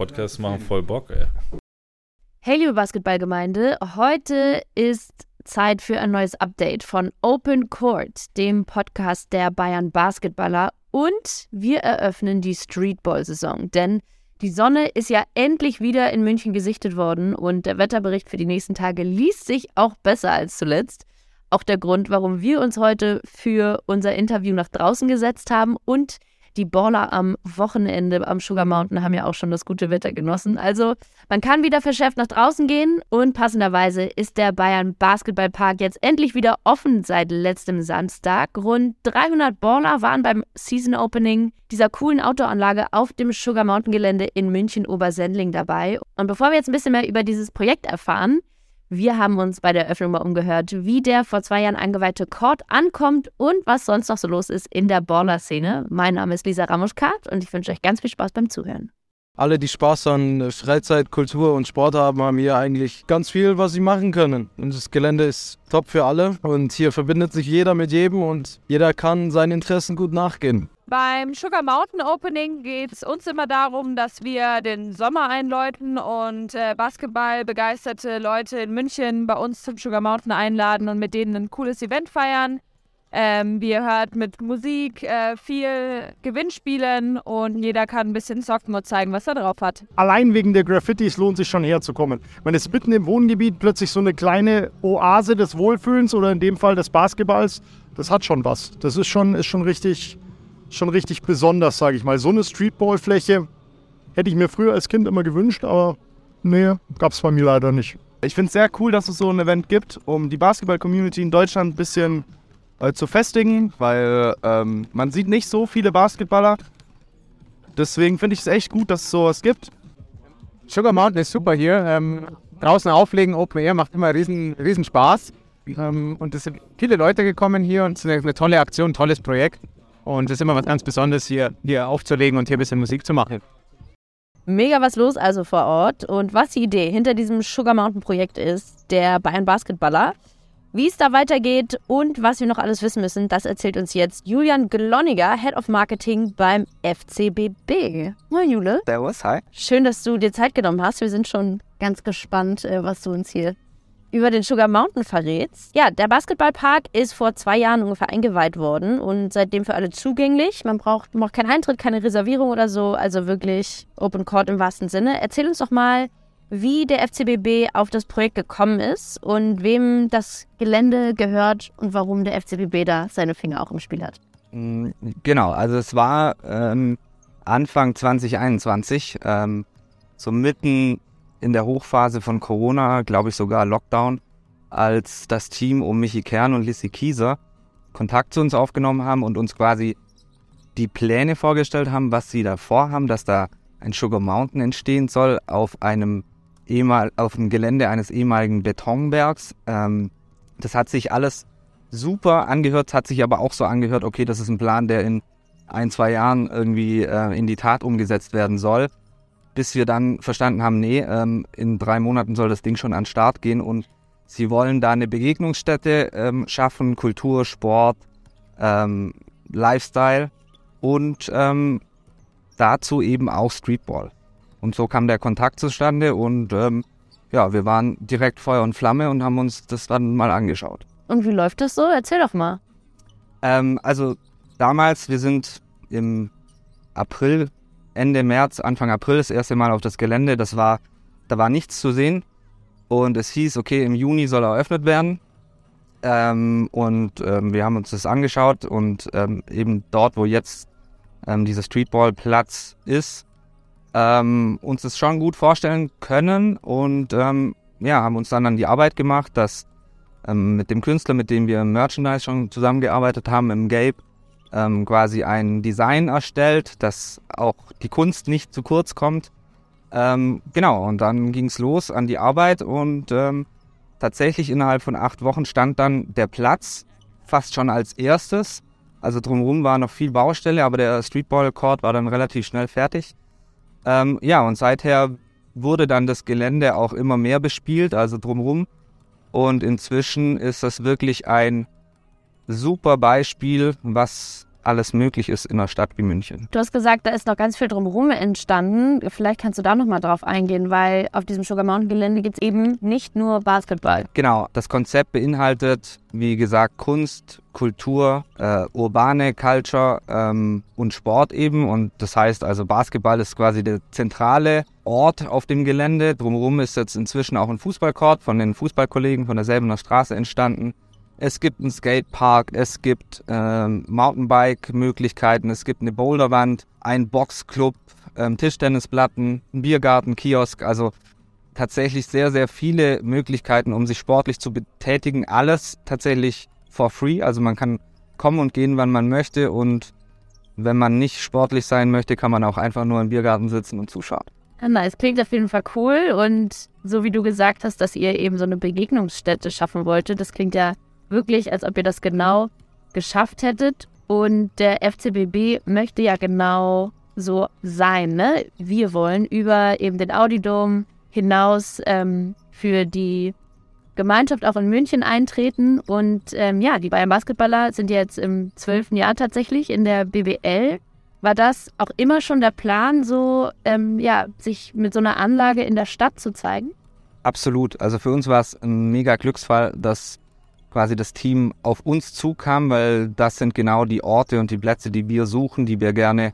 Podcasts machen voll Bock, ey. Hey, liebe Basketballgemeinde, heute ist Zeit für ein neues Update von Open Court, dem Podcast der Bayern Basketballer. Und wir eröffnen die Streetball-Saison, denn die Sonne ist ja endlich wieder in München gesichtet worden und der Wetterbericht für die nächsten Tage liest sich auch besser als zuletzt. Auch der Grund, warum wir uns heute für unser Interview nach draußen gesetzt haben und die Baller am Wochenende am Sugar Mountain haben ja auch schon das gute Wetter genossen. Also man kann wieder verschärft nach draußen gehen und passenderweise ist der Bayern Basketballpark jetzt endlich wieder offen seit letztem Samstag. Rund 300 Baller waren beim Season Opening dieser coolen Outdoor-Anlage auf dem Sugar Mountain Gelände in München Obersendling dabei. Und bevor wir jetzt ein bisschen mehr über dieses Projekt erfahren, wir haben uns bei der Eröffnung mal umgehört, wie der vor zwei Jahren angeweihte Court ankommt und was sonst noch so los ist in der Baller-Szene. Mein Name ist Lisa Ramuschkat und ich wünsche euch ganz viel Spaß beim Zuhören. Alle, die Spaß an Freizeit, Kultur und Sport haben, haben hier eigentlich ganz viel, was sie machen können. Und das Gelände ist top für alle und hier verbindet sich jeder mit jedem und jeder kann seinen Interessen gut nachgehen. Beim Sugar Mountain Opening geht es uns immer darum, dass wir den Sommer einläuten und äh, Basketball Leute in München bei uns zum Sugar Mountain einladen und mit denen ein cooles Event feiern. Ähm, wir hört mit Musik, äh, viel Gewinnspielen und jeder kann ein bisschen und zeigen, was er drauf hat. Allein wegen der Graffitis lohnt sich schon herzukommen. Man ist mitten im Wohngebiet plötzlich so eine kleine Oase des Wohlfühlens oder in dem Fall des Basketballs. Das hat schon was. Das ist schon, ist schon richtig schon richtig besonders, sage ich mal. So eine Streetball-Fläche hätte ich mir früher als Kind immer gewünscht, aber nee, gab es bei mir leider nicht. Ich finde es sehr cool, dass es so ein Event gibt, um die Basketball-Community in Deutschland ein bisschen äh, zu festigen, weil ähm, man sieht nicht so viele Basketballer. Deswegen finde ich es echt gut, dass es sowas gibt. Sugar Mountain ist super hier. Ähm, draußen auflegen, Open Air macht immer riesen, riesen Spaß. Ähm, und es sind viele Leute gekommen hier und es ist eine, eine tolle Aktion, ein tolles Projekt. Und es ist immer was ganz Besonderes, hier, hier aufzulegen und hier ein bisschen Musik zu machen. Mega was los also vor Ort. Und was die Idee hinter diesem Sugar Mountain Projekt ist, der Bayern Basketballer. Wie es da weitergeht und was wir noch alles wissen müssen, das erzählt uns jetzt Julian Glonniger, Head of Marketing beim FCBB. Moin Jule. Servus, hi. Schön, dass du dir Zeit genommen hast. Wir sind schon ganz gespannt, äh, was du uns hier über den Sugar Mountain verrätst. Ja, der Basketballpark ist vor zwei Jahren ungefähr eingeweiht worden und seitdem für alle zugänglich. Man braucht, man braucht keinen Eintritt, keine Reservierung oder so, also wirklich Open Court im wahrsten Sinne. Erzähl uns doch mal, wie der FCBB auf das Projekt gekommen ist und wem das Gelände gehört und warum der FCBB da seine Finger auch im Spiel hat. Mm, genau, also es war ähm, Anfang 2021, ähm, so mitten in der Hochphase von Corona, glaube ich sogar Lockdown, als das Team um Michi Kern und Lissy Kieser Kontakt zu uns aufgenommen haben und uns quasi die Pläne vorgestellt haben, was sie da vorhaben, dass da ein Sugar Mountain entstehen soll auf einem, auf dem Gelände eines ehemaligen Betonbergs. Ähm, das hat sich alles super angehört, hat sich aber auch so angehört, okay, das ist ein Plan, der in ein, zwei Jahren irgendwie äh, in die Tat umgesetzt werden soll bis wir dann verstanden haben, nee, ähm, in drei Monaten soll das Ding schon an den Start gehen und sie wollen da eine Begegnungsstätte ähm, schaffen, Kultur, Sport, ähm, Lifestyle und ähm, dazu eben auch Streetball. Und so kam der Kontakt zustande und ähm, ja, wir waren direkt Feuer und Flamme und haben uns das dann mal angeschaut. Und wie läuft das so? Erzähl doch mal. Ähm, also damals, wir sind im April Ende März, Anfang April das erste Mal auf das Gelände. Das war, da war nichts zu sehen. Und es hieß, okay, im Juni soll er eröffnet werden. Ähm, und ähm, wir haben uns das angeschaut und ähm, eben dort, wo jetzt ähm, dieser Streetball-Platz ist, ähm, uns das schon gut vorstellen können und ähm, ja, haben uns dann an die Arbeit gemacht, dass mit dem Künstler, mit dem wir im Merchandise schon zusammengearbeitet haben, im Gabe, ähm, quasi ein Design erstellt, dass auch die Kunst nicht zu kurz kommt. Ähm, genau, und dann ging es los an die Arbeit und ähm, tatsächlich innerhalb von acht Wochen stand dann der Platz fast schon als erstes. Also drumherum war noch viel Baustelle, aber der Streetball Court war dann relativ schnell fertig. Ähm, ja, und seither wurde dann das Gelände auch immer mehr bespielt, also drumherum. Und inzwischen ist das wirklich ein super Beispiel, was alles möglich ist in einer Stadt wie München. Du hast gesagt, da ist noch ganz viel drumherum entstanden. Vielleicht kannst du da nochmal drauf eingehen, weil auf diesem Sugar Mountain Gelände gibt es eben nicht nur Basketball. Genau, das Konzept beinhaltet, wie gesagt, Kunst, Kultur, äh, urbane Culture ähm, und Sport eben. Und das heißt also, Basketball ist quasi der zentrale Ort auf dem Gelände. Drumherum ist jetzt inzwischen auch ein Fußballcourt von den Fußballkollegen von derselben Straße entstanden. Es gibt einen Skatepark, es gibt ähm, Mountainbike-Möglichkeiten, es gibt eine Boulderwand, ein Boxclub, ähm, Tischtennisplatten, ein Biergarten, Kiosk. Also tatsächlich sehr, sehr viele Möglichkeiten, um sich sportlich zu betätigen. Alles tatsächlich for free. Also man kann kommen und gehen, wann man möchte. Und wenn man nicht sportlich sein möchte, kann man auch einfach nur im Biergarten sitzen und zuschauen. Ja, nice. Klingt auf jeden Fall cool. Und so wie du gesagt hast, dass ihr eben so eine Begegnungsstätte schaffen wolltet, das klingt ja wirklich, als ob ihr das genau geschafft hättet. Und der FCBB möchte ja genau so sein. Ne? Wir wollen über eben den Audidom hinaus ähm, für die Gemeinschaft auch in München eintreten. Und ähm, ja, die Bayern Basketballer sind jetzt im zwölften Jahr tatsächlich in der BBL. War das auch immer schon der Plan, so ähm, ja, sich mit so einer Anlage in der Stadt zu zeigen? Absolut. Also für uns war es ein mega Glücksfall, dass quasi das Team auf uns zukam, weil das sind genau die Orte und die Plätze, die wir suchen, die wir gerne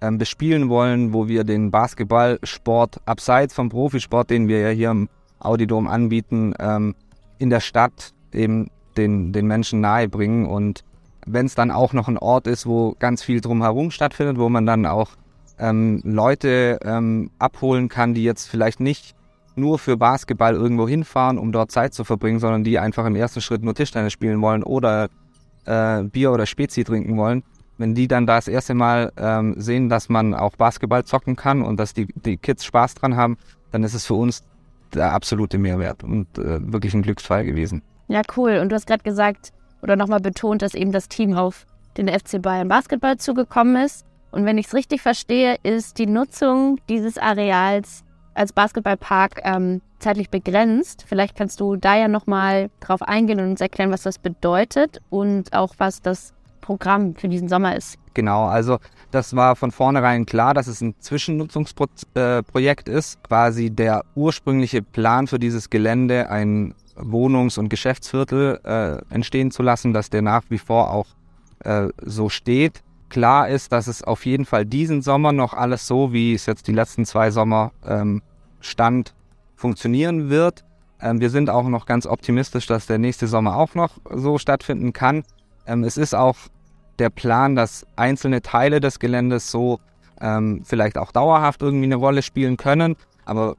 ähm, bespielen wollen, wo wir den Basketballsport abseits vom Profisport, den wir ja hier im Audidom anbieten, ähm, in der Stadt eben den, den Menschen nahebringen. Und wenn es dann auch noch ein Ort ist, wo ganz viel drumherum stattfindet, wo man dann auch ähm, Leute ähm, abholen kann, die jetzt vielleicht nicht nur für Basketball irgendwo hinfahren, um dort Zeit zu verbringen, sondern die einfach im ersten Schritt nur Tischtennis spielen wollen oder äh, Bier oder Spezi trinken wollen. Wenn die dann das erste Mal ähm, sehen, dass man auch Basketball zocken kann und dass die, die Kids Spaß dran haben, dann ist es für uns der absolute Mehrwert und äh, wirklich ein Glücksfall gewesen. Ja, cool. Und du hast gerade gesagt oder nochmal betont, dass eben das Team auf den FC Bayern Basketball zugekommen ist. Und wenn ich es richtig verstehe, ist die Nutzung dieses Areals als Basketballpark ähm, zeitlich begrenzt. Vielleicht kannst du da ja nochmal drauf eingehen und uns erklären, was das bedeutet und auch was das Programm für diesen Sommer ist. Genau, also das war von vornherein klar, dass es ein Zwischennutzungsprojekt ist. Quasi der ursprüngliche Plan für dieses Gelände, ein Wohnungs- und Geschäftsviertel äh, entstehen zu lassen, dass der nach wie vor auch äh, so steht. Klar ist, dass es auf jeden Fall diesen Sommer noch alles so, wie es jetzt die letzten zwei Sommer ähm, stand, funktionieren wird. Ähm, wir sind auch noch ganz optimistisch, dass der nächste Sommer auch noch so stattfinden kann. Ähm, es ist auch der Plan, dass einzelne Teile des Geländes so ähm, vielleicht auch dauerhaft irgendwie eine Rolle spielen können, aber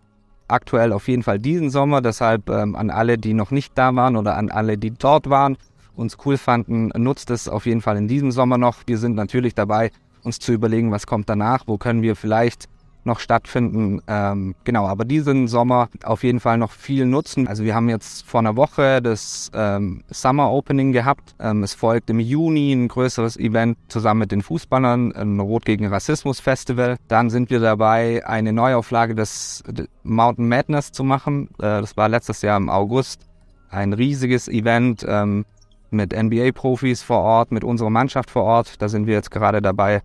aktuell auf jeden Fall diesen Sommer. Deshalb ähm, an alle, die noch nicht da waren oder an alle, die dort waren, uns cool fanden, nutzt es auf jeden Fall in diesem Sommer noch. Wir sind natürlich dabei, uns zu überlegen, was kommt danach, wo können wir vielleicht noch stattfinden. Ähm, genau, aber diesen Sommer auf jeden Fall noch viel nutzen. Also wir haben jetzt vor einer Woche das ähm, Summer Opening gehabt. Ähm, es folgt im Juni ein größeres Event zusammen mit den Fußballern, ein Rot gegen Rassismus Festival. Dann sind wir dabei, eine Neuauflage des Mountain Madness zu machen. Äh, das war letztes Jahr im August. Ein riesiges Event ähm, mit NBA-Profis vor Ort, mit unserer Mannschaft vor Ort. Da sind wir jetzt gerade dabei,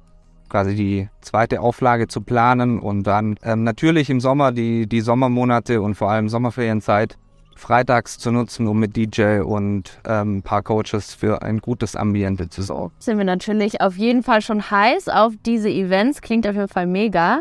quasi die zweite Auflage zu planen und dann ähm, natürlich im Sommer die, die Sommermonate und vor allem Sommerferienzeit freitags zu nutzen, um mit DJ und ähm, ein paar Coaches für ein gutes Ambiente zu sorgen. Sind wir natürlich auf jeden Fall schon heiß auf diese Events. Klingt auf jeden Fall mega.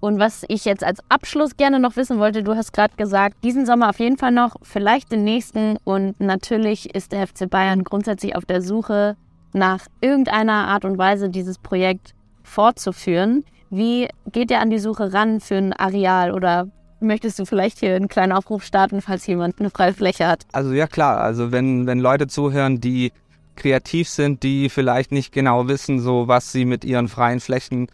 Und was ich jetzt als Abschluss gerne noch wissen wollte, du hast gerade gesagt, diesen Sommer auf jeden Fall noch, vielleicht den nächsten. Und natürlich ist der FC Bayern grundsätzlich auf der Suche nach irgendeiner Art und Weise, dieses Projekt fortzuführen. Wie geht ihr an die Suche ran für ein Areal oder möchtest du vielleicht hier einen kleinen Aufruf starten, falls jemand eine freie Fläche hat? Also ja klar, also wenn, wenn Leute zuhören, die kreativ sind, die vielleicht nicht genau wissen, so was sie mit ihren freien Flächen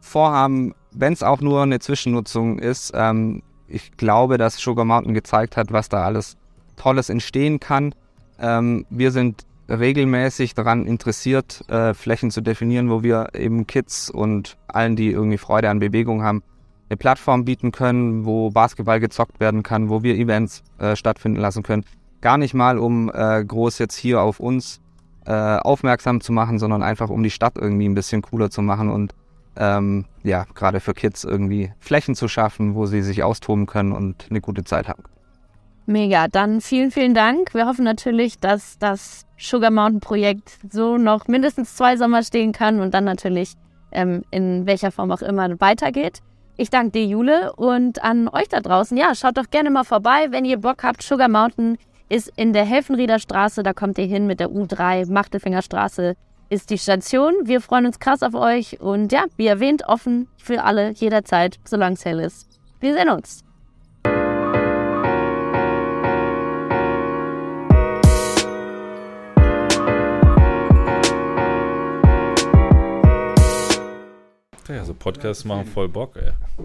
vorhaben, wenn es auch nur eine Zwischennutzung ist. Ähm, ich glaube, dass Sugar Mountain gezeigt hat, was da alles Tolles entstehen kann. Ähm, wir sind regelmäßig daran interessiert, äh, Flächen zu definieren, wo wir eben Kids und allen, die irgendwie Freude an Bewegung haben, eine Plattform bieten können, wo Basketball gezockt werden kann, wo wir Events äh, stattfinden lassen können. Gar nicht mal, um äh, groß jetzt hier auf uns äh, aufmerksam zu machen, sondern einfach um die Stadt irgendwie ein bisschen cooler zu machen und ähm, ja, gerade für Kids irgendwie Flächen zu schaffen, wo sie sich austoben können und eine gute Zeit haben. Mega, dann vielen, vielen Dank. Wir hoffen natürlich, dass das Sugar Mountain Projekt so noch mindestens zwei Sommer stehen kann und dann natürlich ähm, in welcher Form auch immer weitergeht. Ich danke dir, Jule, und an euch da draußen. Ja, schaut doch gerne mal vorbei, wenn ihr Bock habt. Sugar Mountain ist in der Helfenrieder Straße, da kommt ihr hin mit der U3, Machtelfingerstraße ist die Station. Wir freuen uns krass auf euch und ja, wie erwähnt, offen für alle jederzeit, solange es hell ist. Wir sehen uns. Ja, so Podcasts machen voll Bock, ey.